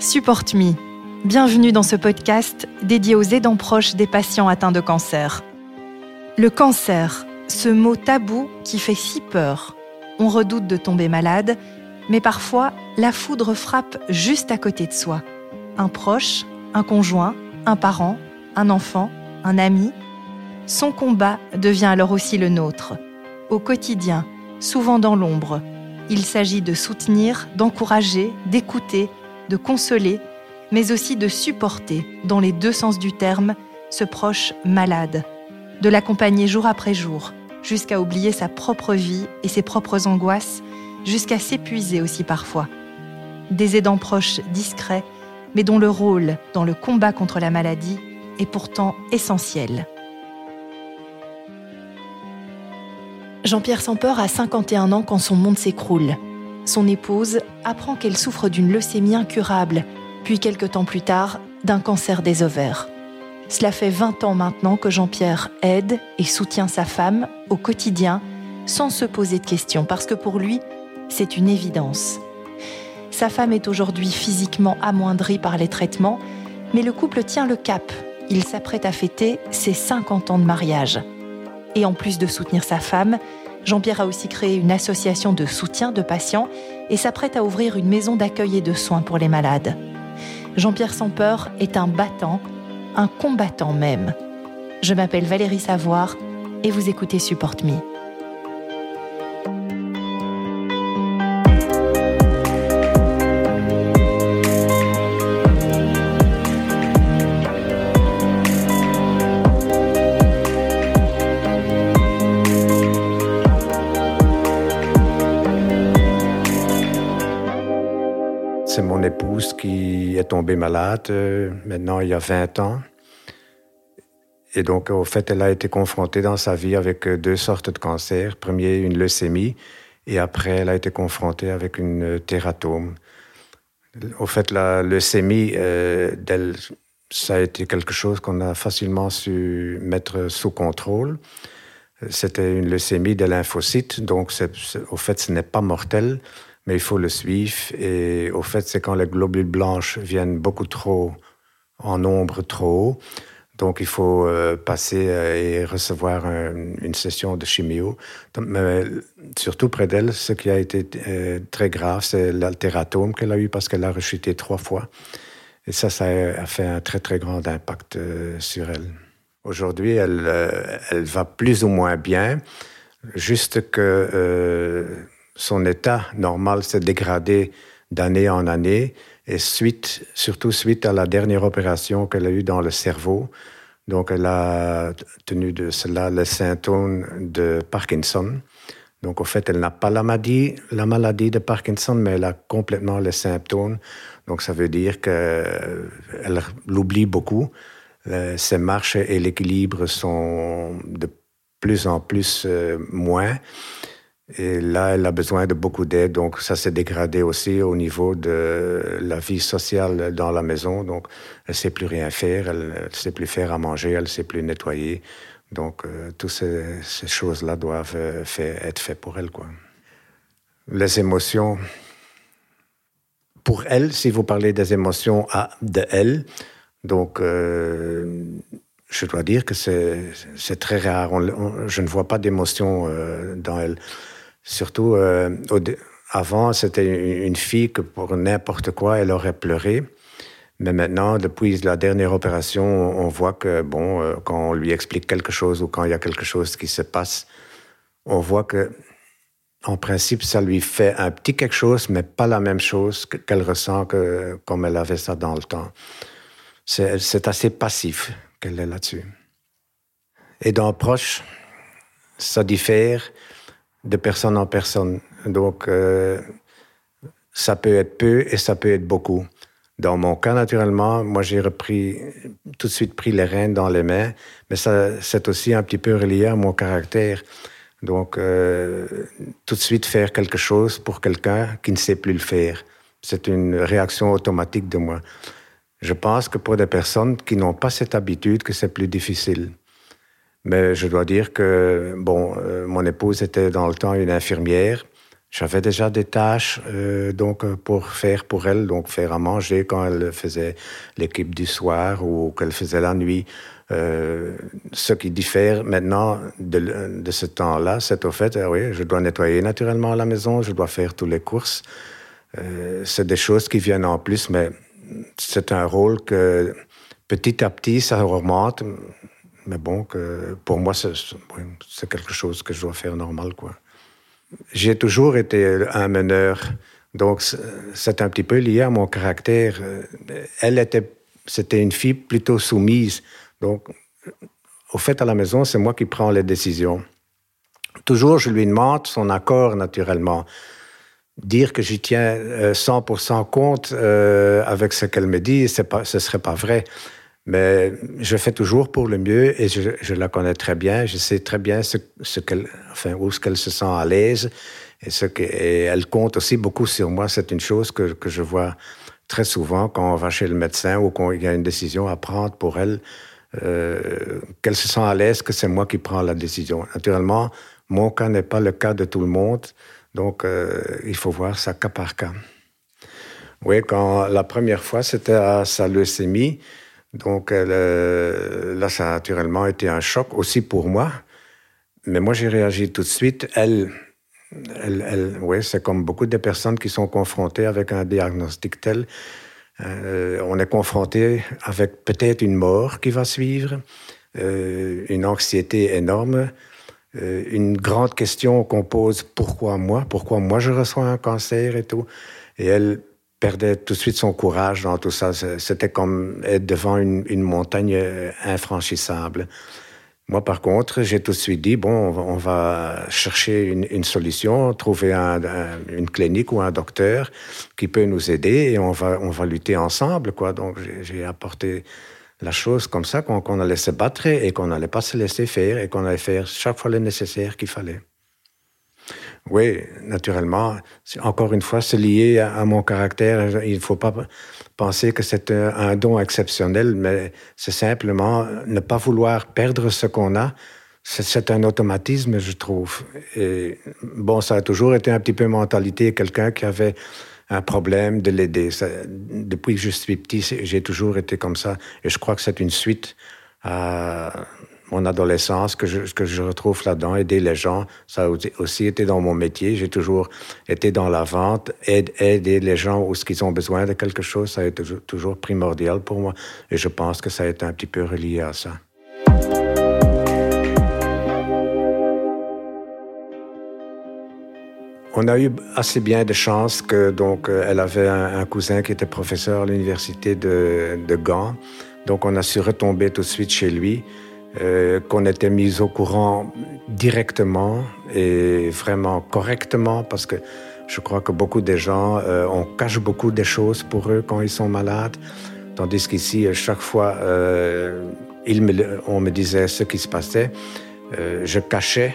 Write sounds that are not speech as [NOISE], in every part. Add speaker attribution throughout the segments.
Speaker 1: Support Me. Bienvenue dans ce podcast dédié aux aidants proches des patients atteints de cancer. Le cancer, ce mot tabou qui fait si peur. On redoute de tomber malade, mais parfois la foudre frappe juste à côté de soi. Un proche, un conjoint, un parent, un enfant, un ami. Son combat devient alors aussi le nôtre. Au quotidien, souvent dans l'ombre, il s'agit de soutenir, d'encourager, d'écouter, de consoler, mais aussi de supporter, dans les deux sens du terme, ce proche malade, de l'accompagner jour après jour, jusqu'à oublier sa propre vie et ses propres angoisses, jusqu'à s'épuiser aussi parfois. Des aidants proches discrets, mais dont le rôle dans le combat contre la maladie est pourtant essentiel. Jean-Pierre Sampeur a 51 ans quand son monde s'écroule. Son épouse apprend qu'elle souffre d'une leucémie incurable puis quelques temps plus tard, d'un cancer des ovaires. Cela fait 20 ans maintenant que Jean-Pierre aide et soutient sa femme au quotidien sans se poser de questions, parce que pour lui, c'est une évidence. Sa femme est aujourd'hui physiquement amoindrie par les traitements, mais le couple tient le cap. Il s'apprête à fêter ses 50 ans de mariage. Et en plus de soutenir sa femme, Jean-Pierre a aussi créé une association de soutien de patients et s'apprête à ouvrir une maison d'accueil et de soins pour les malades. Jean-Pierre Sampeur est un battant, un combattant même. Je m'appelle Valérie Savoir et vous écoutez Support Me.
Speaker 2: Qui est tombée malade euh, maintenant il y a 20 ans. Et donc, au fait, elle a été confrontée dans sa vie avec euh, deux sortes de cancers. Premier, une leucémie, et après, elle a été confrontée avec une tératome. Au fait, la leucémie, euh, ça a été quelque chose qu'on a facilement su mettre sous contrôle. C'était une leucémie de lymphocytes, donc au fait, ce n'est pas mortel mais il faut le suivre. Et au fait, c'est quand les globules blanches viennent beaucoup trop en nombre trop haut. Donc, il faut euh, passer euh, et recevoir une session de chimio. mais surtout près d'elle, ce qui a été euh, très grave, c'est l'altératome qu'elle a eu parce qu'elle a rechuté trois fois. Et ça, ça a fait un très, très grand impact sur elle. Aujourd'hui, elle, elle va plus ou moins bien, juste que son état normal s'est dégradé d'année en année, et suite, surtout suite à la dernière opération qu'elle a eue dans le cerveau. Donc, elle a tenu de cela le symptôme de Parkinson. Donc, au fait, elle n'a pas la maladie, la maladie de Parkinson, mais elle a complètement les symptômes. Donc, ça veut dire qu'elle l'oublie beaucoup. Euh, ses marches et l'équilibre sont de plus en plus euh, moins. Et là, elle a besoin de beaucoup d'aide. Donc, ça s'est dégradé aussi au niveau de la vie sociale dans la maison. Donc, elle ne sait plus rien faire, elle ne sait plus faire à manger, elle ne sait plus nettoyer. Donc, euh, toutes ces, choses-là doivent euh, être faites pour elle. Quoi. Les émotions, pour elle, si vous parlez des émotions à, de elle, donc, euh, je dois dire que c'est très rare. je ne vois pas d'émotions dans elle. Surtout, euh, avant, c'était une fille que pour n'importe quoi, elle aurait pleuré. Mais maintenant, depuis la dernière opération, on voit que, bon, euh, quand on lui explique quelque chose ou quand il y a quelque chose qui se passe, on voit que, en principe, ça lui fait un petit quelque chose, mais pas la même chose qu'elle ressent que comme elle avait ça dans le temps. C'est assez passif qu'elle est là-dessus. Et dans Proche, ça diffère de personne en personne. Donc, euh, ça peut être peu et ça peut être beaucoup. Dans mon cas, naturellement, moi, j'ai repris, tout de suite pris les rênes dans les mains, mais ça, c'est aussi un petit peu relié à mon caractère. Donc, euh, tout de suite faire quelque chose pour quelqu'un qui ne sait plus le faire. C'est une réaction automatique de moi. Je pense que pour des personnes qui n'ont pas cette habitude, que c'est plus difficile. Mais je dois dire que, bon, euh, mon épouse était dans le temps une infirmière, J'avais déjà des tâches euh, donc pour faire pour elle, donc faire à manger quand elle faisait l'équipe du soir ou qu'elle faisait la nuit. Euh, ce qui diffère maintenant de, de ce temps-là, c'est au fait, euh, oui, je dois nettoyer naturellement la maison, je dois faire toutes les courses. Euh, c'est des choses qui viennent en plus, mais c'est un rôle que petit à petit, ça augmente. Mais bon, que pour moi, c'est quelque chose que je dois faire normal, quoi. J'ai toujours été un meneur, donc c'est un petit peu lié à mon caractère. Elle était, c'était une fille plutôt soumise. Donc, au fait, à la maison, c'est moi qui prends les décisions. Toujours, je lui demande son accord, naturellement. Dire que j'y tiens 100% euh, compte euh, avec ce qu'elle me dit, pas, ce ne serait pas vrai. Mais je fais toujours pour le mieux et je, la connais très bien. Je sais très bien ce, qu'elle, enfin, où ce qu'elle se sent à l'aise. Et, ce que, elle compte aussi beaucoup sur moi. C'est une chose que, que je vois très souvent quand on va chez le médecin ou qu'il y a une décision à prendre pour elle. Euh, qu'elle se sent à l'aise que c'est moi qui prends la décision. Naturellement, mon cas n'est pas le cas de tout le monde, donc euh, il faut voir ça cas par cas. Oui, quand la première fois, c'était à sa leucémie, donc euh, là, ça a naturellement été un choc aussi pour moi, mais moi, j'ai réagi tout de suite. Elle, elle, c'est comme beaucoup de personnes qui sont confrontées avec un diagnostic tel. Euh, on est confronté avec peut-être une mort qui va suivre, euh, une anxiété énorme, une grande question qu'on pose pourquoi moi? Pourquoi moi je reçois un cancer et tout? Et elle perdait tout de suite son courage dans tout ça. C'était comme être devant une montagne infranchissable. Moi, par contre, j'ai tout de suite dit, bon, on va, chercher une, solution, trouver une clinique ou un docteur qui peut nous aider et on va, on va lutter ensemble, quoi. Donc, j'ai apporté la chose comme ça, qu'on allait se battre et qu'on n'allait pas se laisser faire et qu'on allait faire chaque fois le nécessaire qu'il fallait. Oui, naturellement. Encore une fois, c'est lié à, mon caractère. Il ne faut pas penser que c'est un, don exceptionnel, mais c'est simplement ne pas vouloir perdre ce qu'on a. C'est un automatisme, je trouve. Et bon, ça a toujours été un petit peu mentalité, quelqu'un qui avait un problème, de l'aider. Depuis que je suis petit, j'ai toujours été comme ça. Et je crois que c'est une suite à mon adolescence que je, que je retrouve là-dedans, aider les gens. Ça a aussi été dans mon métier. J'ai toujours été dans la vente, aider les gens où ils ont besoin de quelque chose. Ça a été toujours primordial pour moi. Et je pense que ça a été un petit peu relié à ça. On a eu assez bien de chance que donc euh, elle avait un, cousin qui était professeur à l'université de, de Gand. Donc on a su retomber tout de suite chez lui. Euh, qu'on était mis au courant directement et vraiment correctement parce que je crois que beaucoup de gens, euh, on cache beaucoup de choses pour eux quand ils sont malades, tandis qu'ici, chaque fois, euh, on me disait ce qui se passait, je cachais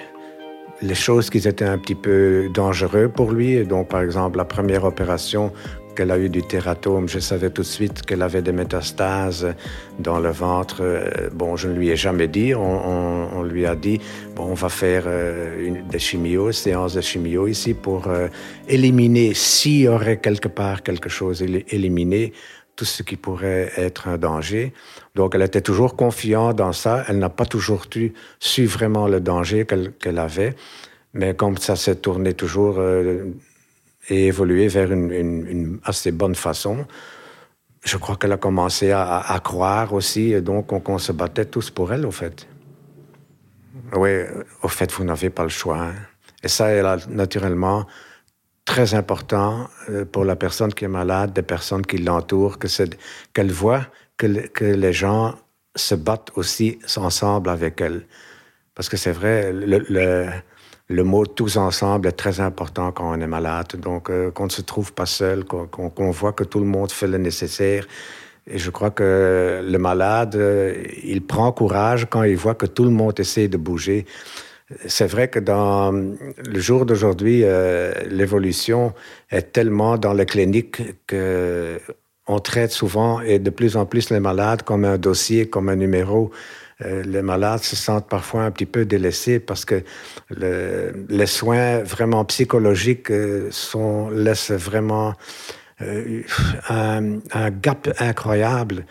Speaker 2: les choses qui étaient un petit peu dangereuses pour lui. donc, par exemple, la première opération, qu'elle a eu du tératome. Je savais tout de suite qu'elle avait des métastases dans le ventre. Euh, bon, je ne lui ai jamais dit. On, lui a dit, bon, on va faire euh, une, des chimios, séances de chimio ici pour euh, éliminer, s'il y aurait quelque part quelque chose, éliminer tout ce qui pourrait être un danger. Donc, elle était toujours confiante dans ça. Elle n'a pas toujours su vraiment le danger qu'elle avait. Mais comme ça s'est tourné toujours et évolué vers une, assez bonne façon. Je crois qu'elle a commencé à, croire aussi, et donc on, se battait tous pour elle, au fait. Oui, au fait, vous n'avez pas le choix. Hein. Et ça est naturellement très important euh, pour la personne qui est malade, des personnes qui l'entourent, qu'elle voit que, que, les gens se battent aussi ensemble avec elle. Parce que c'est vrai, le mot tous ensemble est très important quand on est malade. Donc, euh, qu'on ne se trouve pas seul, qu'on voit que tout le monde fait le nécessaire. Et je crois que le malade, euh, il prend courage quand il voit que tout le monde essaie de bouger. C'est vrai que dans le jour d'aujourd'hui, euh, l'évolution est tellement dans les cliniques que on traite souvent et de plus en plus les malades comme un dossier, comme un numéro. Euh, les malades se sentent parfois un petit peu délaissés parce que les soins vraiment psychologiques euh, laissent vraiment euh, un, gap incroyable.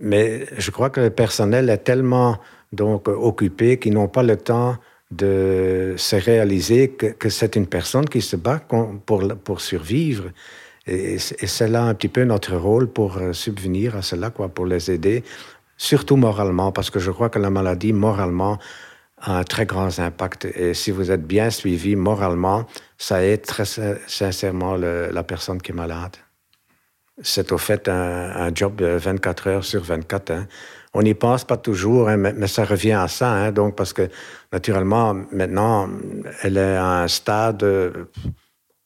Speaker 2: Mais je crois que le personnel est tellement donc occupé qu'ils n'ont pas le temps de se réaliser que, c'est une personne qui se bat pour, pour survivre. Et, c'est là un petit peu notre rôle pour subvenir à cela, quoi, pour les aider, surtout moralement, parce que je crois que la maladie, moralement, a un très grand impact. Et si vous êtes bien suivi moralement, ça aide très sincèrement la personne qui est malade. C'est au fait un, job de 24 heures sur 24. Hein. On n'y pense pas toujours, hein, mais, ça revient à ça. Hein, donc, parce que naturellement, maintenant, elle est à un stade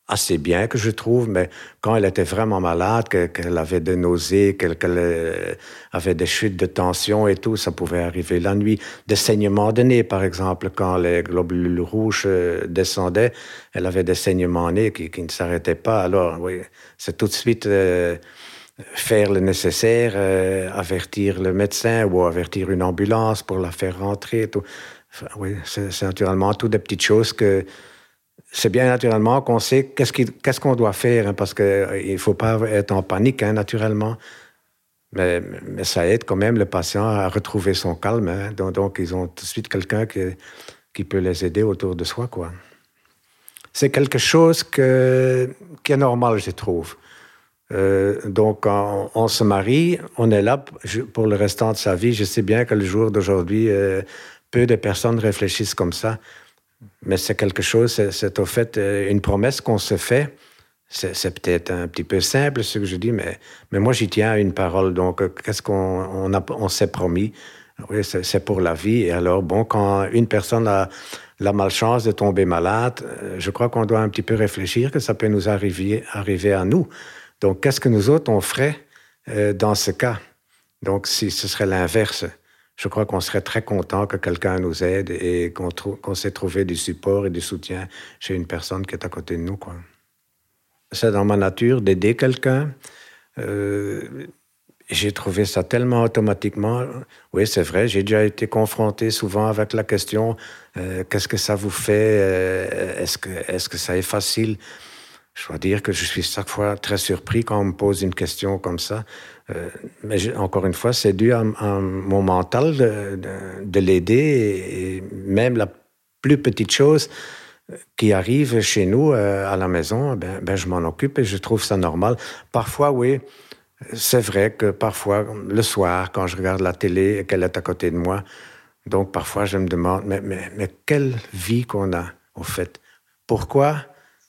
Speaker 2: assez bien, que je trouve, mais quand elle était vraiment malade, qu'elle avait des nausées, qu'elle euh, avait des chutes de tension et tout, ça pouvait arriver la nuit. Des saignements de nez, par exemple, quand les globules rouges euh, descendaient, elle avait des saignements de nez qui, ne s'arrêtaient pas. Alors, oui, c'est tout de suite euh, faire le nécessaire, avertir le médecin ou avertir une ambulance pour la faire rentrer. Tout. oui, c'est naturellement toutes des petites choses que c'est bien naturellement qu'on sait qu'est-ce qu'on doit faire, hein, parce qu'il euh, ne faut pas être en panique, hein, naturellement. Mais, mais, ça aide quand même le patient à retrouver son calme. Hein. Donc, donc, ils ont tout de suite quelqu'un qui, qui, peut les aider autour de soi. quoi. C'est quelque chose que, qui est normal, je trouve. Euh, donc, on, se marie, on est là pour le restant de sa vie. Je sais bien que le jour d'aujourd'hui, euh, peu de personnes réfléchissent comme ça. Mais c'est quelque chose, c'est au fait euh, une promesse qu'on se fait. C'est peut-être un petit peu simple ce que je dis, mais, mais moi j'y tiens à une parole. Donc, euh, qu'est-ce qu'on on, s'est promis? Oui, c'est pour la vie. Et alors, bon, quand une personne a la malchance de tomber malade, euh, je crois qu'on doit un petit peu réfléchir que ça peut nous arriver, arriver à nous. Donc, qu'est-ce que nous autres on ferait dans ce cas? Donc, si ce serait l'inverse je crois qu'on serait très content que quelqu'un nous aide et qu'on qu sait trouver du support et du soutien chez une personne qui est à côté de nous. C'est dans ma nature d'aider quelqu'un. Euh, j'ai trouvé ça tellement automatiquement. Oui, c'est vrai, j'ai déjà été confronté souvent avec la question euh, qu'est-ce que ça vous fait euh, Est-ce que, est que ça est facile? Je dois dire que je suis chaque fois très surpris quand on me pose une question comme ça. Euh, mais encore une fois, c'est dû à, mon mental de, l'aider et, même la plus petite chose qui arrive chez nous euh, à la maison, eh ben, ben, je m'en occupe et je trouve ça normal. Parfois, oui, c'est vrai que parfois, le soir, quand je regarde la télé et qu'elle est à côté de moi, donc parfois je me demande, mais, mais quelle vie qu'on a, au fait. Pourquoi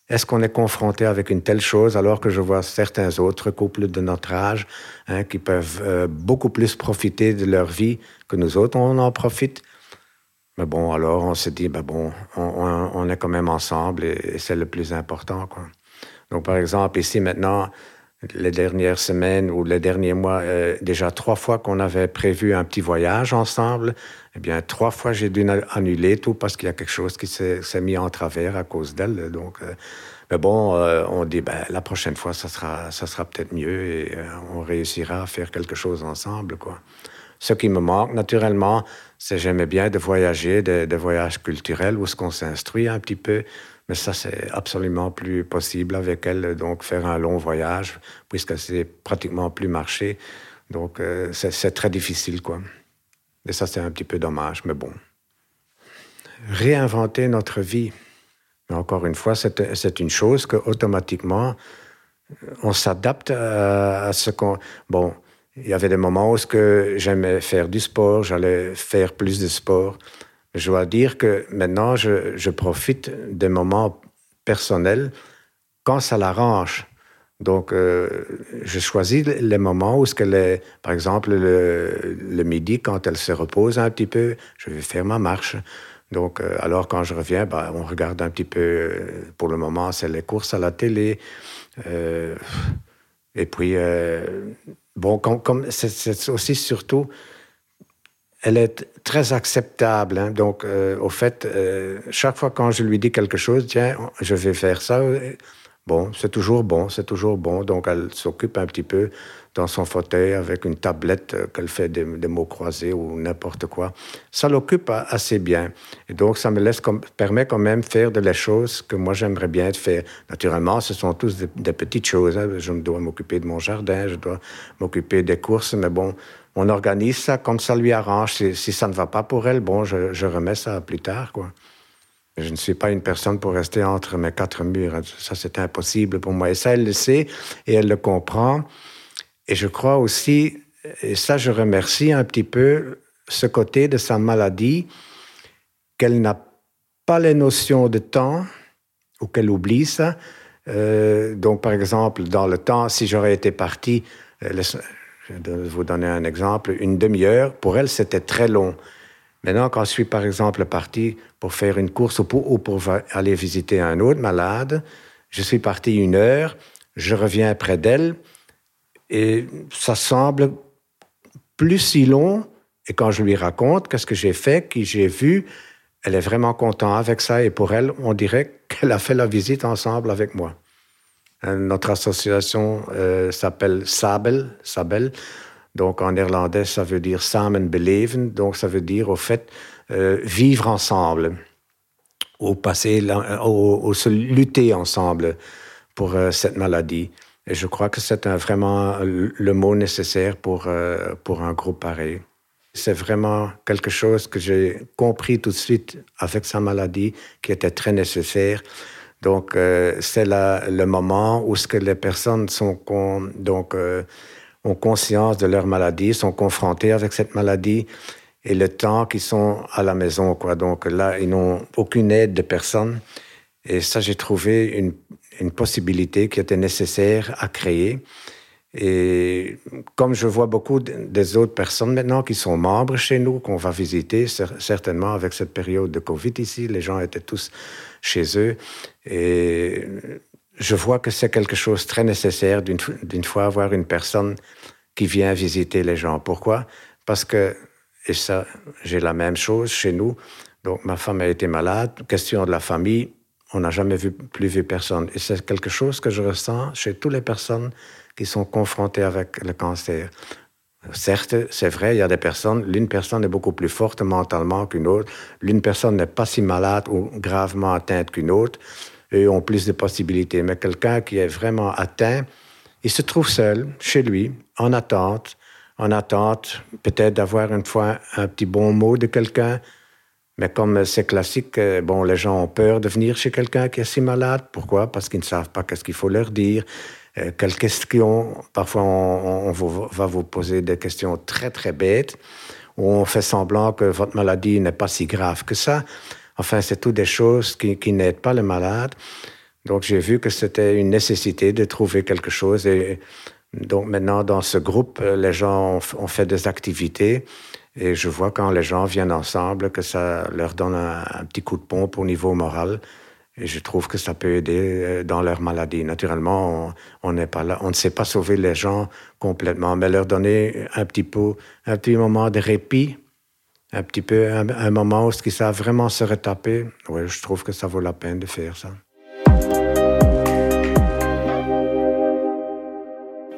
Speaker 2: est-ce qu'on est confronté avec une telle chose alors que je vois certains autres couples de notre âge hein, qui peuvent euh, beaucoup plus profiter de leur vie que nous autres, on en profite? Mais bon, alors on se dit, ben bon, on, est quand même ensemble et, c'est le plus important. Quoi. Donc par exemple, ici maintenant, les dernières semaines ou les derniers mois, euh, déjà trois fois qu'on avait prévu un petit voyage ensemble, eh bien, trois fois j'ai dû annuler tout parce qu'il y a quelque chose qui s'est mis en travers à cause d'elle. Donc, euh, mais bon, euh, on dit, ben, la prochaine fois, ça sera, ça sera peut-être mieux et on réussira à faire quelque chose ensemble, quoi. Ce qui me manque, naturellement, c'est j'aimais bien de voyager, des voyages culturels où ce qu'on s'instruit un petit peu. Mais ça, c'est absolument plus possible avec elle, donc faire un long voyage, puisque c'est pratiquement plus marché. Donc, euh, c'est très difficile, quoi. Et ça, c'est un petit peu dommage, mais bon. Réinventer notre vie. Mais encore une fois, c'est une chose que automatiquement, on s'adapte à, ce qu'on. Bon, il y avait des moments où j'aimais faire du sport, j'allais faire plus de sport. Je dois dire que maintenant, je, profite des moments personnels quand ça l'arrange. Donc, euh, je choisis les moments où, ce est, par exemple, le, midi, quand elle se repose un petit peu, je vais faire ma marche. Donc, euh, alors quand je reviens, bah, on regarde un petit peu. Euh, pour le moment, c'est les courses à la télé. et puis, bon, comme c'est aussi surtout elle est très acceptable. Hein. Donc, euh, au fait, euh, chaque fois quand je lui dis quelque chose, tiens, je vais faire ça, Bon, c'est toujours bon, c'est toujours bon. Donc, elle s'occupe un petit peu dans son fauteuil avec une tablette euh, qu'elle fait des, mots croisés ou n'importe quoi. Ça l'occupe assez bien. Et donc, ça me laisse permet quand même faire de les choses que moi j'aimerais bien faire. Naturellement, ce sont tous des, petites choses. Hein. Je dois m'occuper de mon jardin, je dois m'occuper des courses, mais bon, on organise ça comme ça lui arrange. Si, ça ne va pas pour elle, bon, je, remets ça plus tard, quoi. Je ne suis pas une personne pour rester entre mes quatre murs. Ça, c'est impossible pour moi. Et ça, elle le sait et elle le comprend. Et je crois aussi, et ça, je remercie un petit peu ce côté de sa maladie, qu'elle n'a pas les notions de temps ou qu'elle oublie ça. Euh, donc, par exemple, dans le temps, si j'aurais été parti, euh, je vais vous donner un exemple, une demi-heure, pour elle, c'était très long. Maintenant, quand je suis par exemple parti pour faire une course ou pour, aller visiter un autre malade, je suis parti une heure, je reviens près d'elle et ça semble plus si long. Et quand je lui raconte qu'est-ce que j'ai fait, qui j'ai vu, elle est vraiment contente avec ça. Et pour elle, on dirait [LAUGHS] qu'elle a fait la visite ensemble avec moi. Euh, notre association euh, s'appelle Sabel, Sabel. Donc en néerlandais, ça veut dire samen beleven. Donc ça veut dire au fait euh, vivre ensemble, ou passer, au, se lutter ensemble pour cette maladie. Et je crois que c'est vraiment le mot nécessaire pour, pour un groupe pareil. C'est vraiment quelque chose que j'ai compris tout de suite avec sa maladie, qui était très nécessaire. Donc, c'est le moment où ce que les personnes sont donc ont conscience de leur maladie, sont confrontés avec cette maladie et le temps qu'ils sont à la maison. Quoi. Donc là, ils n'ont aucune aide de personne. Et ça, j'ai trouvé une, une, possibilité qui était nécessaire à créer. Et comme je vois beaucoup des autres personnes maintenant qui sont membres chez nous, qu'on va visiter, certainement avec cette période de Covid ici, les gens étaient tous chez eux. Et je vois que c'est quelque chose de très nécessaire d'une fois avoir une personne qui vient visiter les gens. Pourquoi? Parce que, et ça, j'ai la même chose chez nous. Donc, ma femme a été malade. Question de la famille, on n'a jamais vu, plus vu personne. Et c'est quelque chose que je ressens chez toutes les personnes qui sont confrontées avec le cancer. Certes, c'est vrai, il y a des personnes, l'une personne est beaucoup plus forte mentalement qu'une autre, l'une personne n'est pas si malade ou gravement atteinte qu'une autre, eux ont plus de possibilités. Mais quelqu'un qui est vraiment atteint, il se trouve seul, chez lui, en attente, en attente peut-être d'avoir une fois un petit bon mot de quelqu'un. Mais comme c'est classique, euh, bon, les gens ont peur de venir chez quelqu'un qui est si malade. Pourquoi? Parce qu'ils ne savent pas qu'est-ce qu'il faut leur dire, quelles questions. Parfois, on, va vous poser des questions très, très bêtes, où on fait semblant que votre maladie n'est pas si grave que ça. Enfin, c'est toutes des choses qui, qui n'aident pas le malade. Donc, j'ai vu que c'était une nécessité de trouver quelque chose. Et donc, maintenant, dans ce groupe, les gens ont, fait des activités. Et je vois quand les gens viennent ensemble que ça leur donne un, petit coup de pompe au niveau moral. Et je trouve que ça peut aider euh, dans leur maladie. Naturellement, on n'est pas là, on ne sait pas sauver les gens complètement, mais leur donner un petit peu, un petit moment de répit un petit peu un, moment où ils savent vraiment se retaper. Ouais, je trouve que ça vaut la peine de faire ça.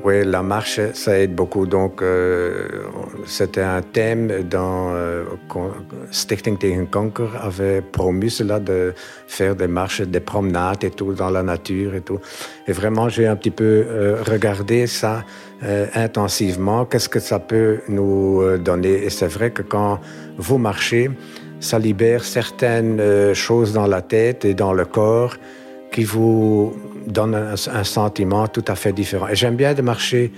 Speaker 2: Oui, la marche, ça aide beaucoup. Donc, euh, c'était un thème dans euh, Stichting tegen Kanker avait promu cela de faire des marches, des promenades et tout dans la nature et tout. Et vraiment, j'ai un petit peu euh, regardé ça euh, intensivement. Qu'est-ce que ça peut nous euh, donner? Et c'est vrai que quand vous marchez, ça libère certaines choses dans la tête et dans le corps qui vous donne un, sentiment tout à fait différent. Et j'aime bien de marcher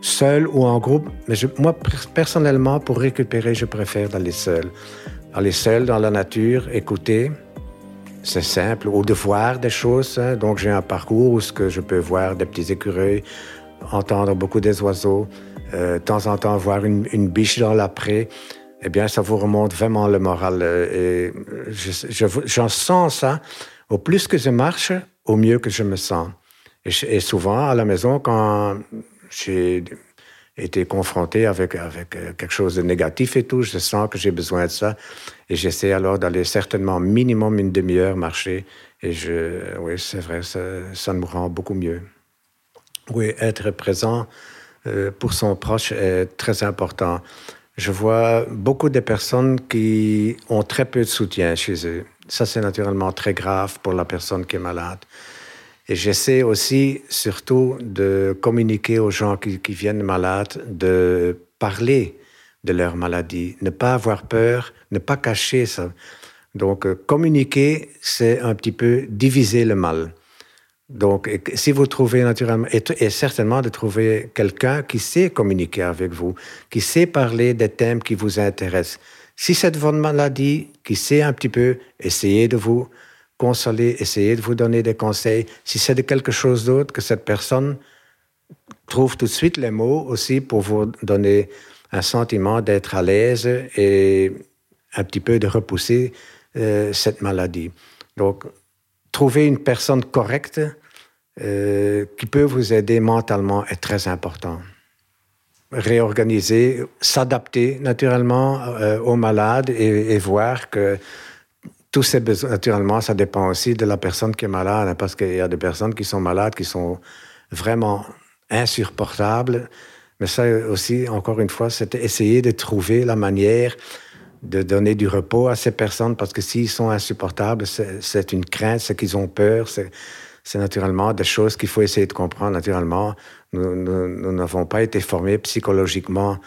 Speaker 2: seul ou en groupe, mais moi, personnellement, pour récupérer, je préfère d'aller seul. Aller seul dans la nature, écouter, c'est simple, ou de voir des choses. Hein. Donc, j'ai un parcours où ce que je peux voir des petits écureuils, entendre beaucoup des oiseaux, euh, de temps en temps voir une, biche dans la prée. Eh bien, ça vous remonte vraiment le moral. Euh, et j'en sens ça. Au plus que je marche, au mieux que je me sens. Et, souvent, à la maison, quand j'ai été confronté avec, avec euh, quelque chose de négatif et tout, je sens que j'ai besoin de ça. Et j'essaie alors d'aller certainement minimum une demi-heure marcher. Et je, oui, c'est vrai, ça, ça, me rend beaucoup mieux. Oui, être présent euh, pour son proche est très important. Je vois beaucoup de personnes qui ont très peu de soutien chez eux. Ça, c'est naturellement très grave pour la personne qui est malade. Et j'essaie aussi, surtout, de communiquer aux gens qui, viennent malades, de parler de leur maladie, ne pas avoir peur, ne pas cacher ça. Donc, euh, communiquer, c'est un petit peu diviser le mal. Donc, si vous trouvez naturellement, et, certainement de trouver quelqu'un qui sait communiquer avec vous, qui sait parler des thèmes qui vous intéressent. Si c'est votre maladie, qui sait un petit peu, essayer de vous consoler, essayer de vous donner des conseils. Si c'est de quelque chose d'autre, que cette personne trouve tout de suite les mots aussi pour vous donner un sentiment d'être à l'aise et un petit peu de repousser euh, cette maladie. Donc, trouver une personne correcte euh, qui peut vous aider mentalement est très important. Réorganiser, s'adapter naturellement euh, aux malades et, voir que tous ces besoins, naturellement, ça dépend aussi de la personne qui est malade, hein, parce qu'il y a des personnes qui sont malades, qui sont vraiment insupportables. Mais ça aussi, encore une fois, c'est essayer de trouver la manière de donner du repos à ces personnes, parce que s'ils sont insupportables, c'est une crainte, c'est qu'ils ont peur, c'est naturellement des choses qu'il faut essayer de comprendre. Naturellement, nous n'avons pas été formés psychologiquement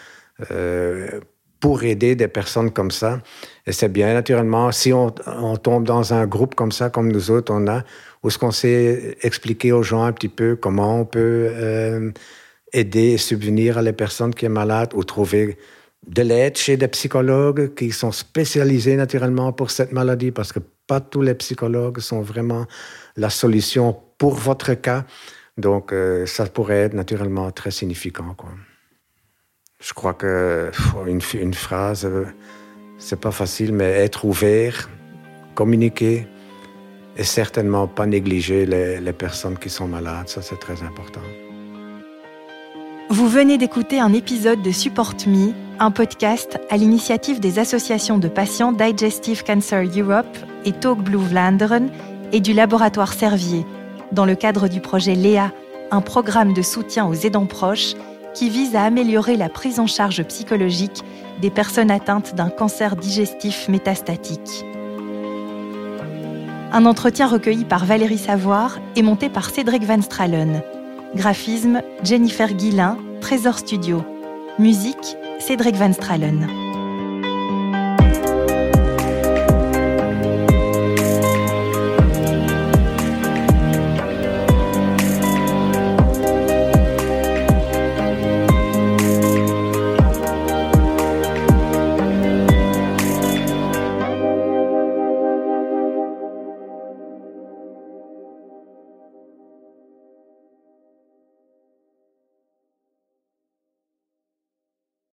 Speaker 2: euh, pour aider des personnes comme ça. Et c'est bien, naturellement, si on, tombe dans un groupe comme ça, comme nous autres, on a, où ce qu'on sait expliquer aux gens un petit peu comment on peut euh, aider et subvenir à les personnes qui sont malades ou trouver de l'aide chez des psychologues qui sont spécialisés naturellement pour cette maladie, parce que pas tous les psychologues sont vraiment la solution pour votre cas. Donc, euh, ça pourrait être naturellement très significant. Quoi. Je crois que une, une phrase, euh, c'est pas facile, mais être ouvert, communiquer et certainement pas négliger les, les personnes qui sont malades. Ça, c'est très important.
Speaker 1: Vous venez d'écouter un épisode de Support Me, un podcast à l'initiative des associations de patients Digestive Cancer Europe et Talk Blue Vlaanderen et du laboratoire Servier, dans le cadre du projet LEA, un programme de soutien aux aidants proches qui vise à améliorer la prise en charge psychologique des personnes atteintes d'un cancer digestif métastatique. Un entretien recueilli par Valérie Savoir et monté par Cédric Van Stralen. Graphisme Jennifer Guillain, Trésor Studio. Musique Cédric Van Stralen.